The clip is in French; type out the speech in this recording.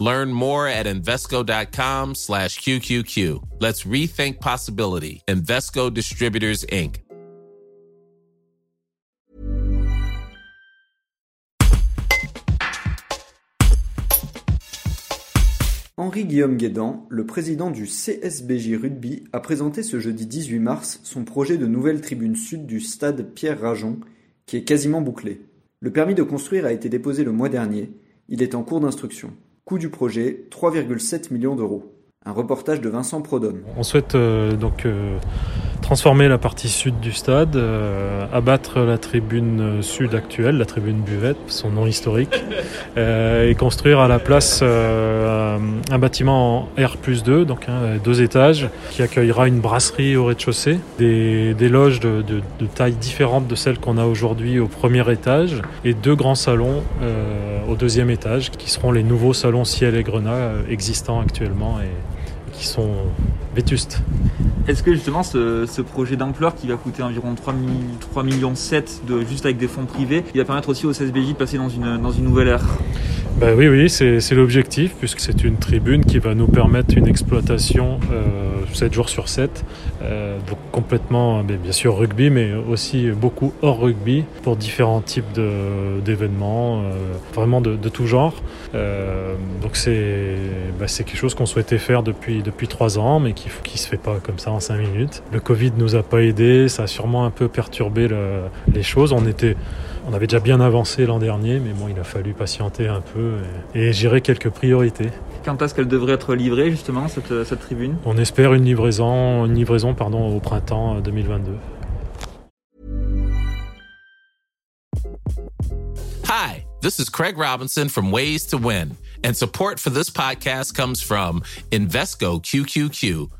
Learn more at Invesco.com slash QQQ. Let's rethink possibility. Invesco Distributors, Inc. Henri-Guillaume Guédan, le président du CSBJ Rugby, a présenté ce jeudi 18 mars son projet de nouvelle tribune sud du stade Pierre-Rajon, qui est quasiment bouclé. Le permis de construire a été déposé le mois dernier. Il est en cours d'instruction. Coût du projet 3,7 millions d'euros. Un reportage de Vincent Prodhomme. On souhaite euh, donc euh, transformer la partie sud du stade, euh, abattre la tribune sud actuelle, la tribune Buvette, son nom historique, euh, et construire à la place euh, un bâtiment en R 2, donc hein, deux étages, qui accueillera une brasserie au rez-de-chaussée, des, des loges de, de, de taille différente de celles qu'on a aujourd'hui au premier étage, et deux grands salons euh, au deuxième étage, qui seront les nouveaux salons ciel et grenat euh, existants actuellement et qui sont vétustes. Est-ce que justement ce, projet d'ampleur qui va coûter environ 3, 3 millions 7 de, juste avec des fonds privés, il va permettre aussi au CSBJ de passer dans une, dans une nouvelle ère? Ben oui, oui, c'est l'objectif, puisque c'est une tribune qui va nous permettre une exploitation euh, 7 jours sur 7, euh, donc complètement, ben, bien sûr rugby, mais aussi beaucoup hors rugby, pour différents types d'événements, euh, vraiment de, de tout genre. Euh, donc c'est ben, quelque chose qu'on souhaitait faire depuis, depuis 3 ans, mais qui ne se fait pas comme ça en 5 minutes. Le Covid nous a pas aidé, ça a sûrement un peu perturbé le- les choses. On était on avait déjà bien avancé l'an dernier, mais bon, il a fallu patienter un peu et, et gérer quelques priorités. Quand est-ce qu'elle devrait être livrée justement cette, cette tribune? On espère une livraison, une livraison pardon, au printemps euh, 2022. Hi, this is Craig Robinson from Ways to Win, and support for this podcast comes from Invesco QQQ,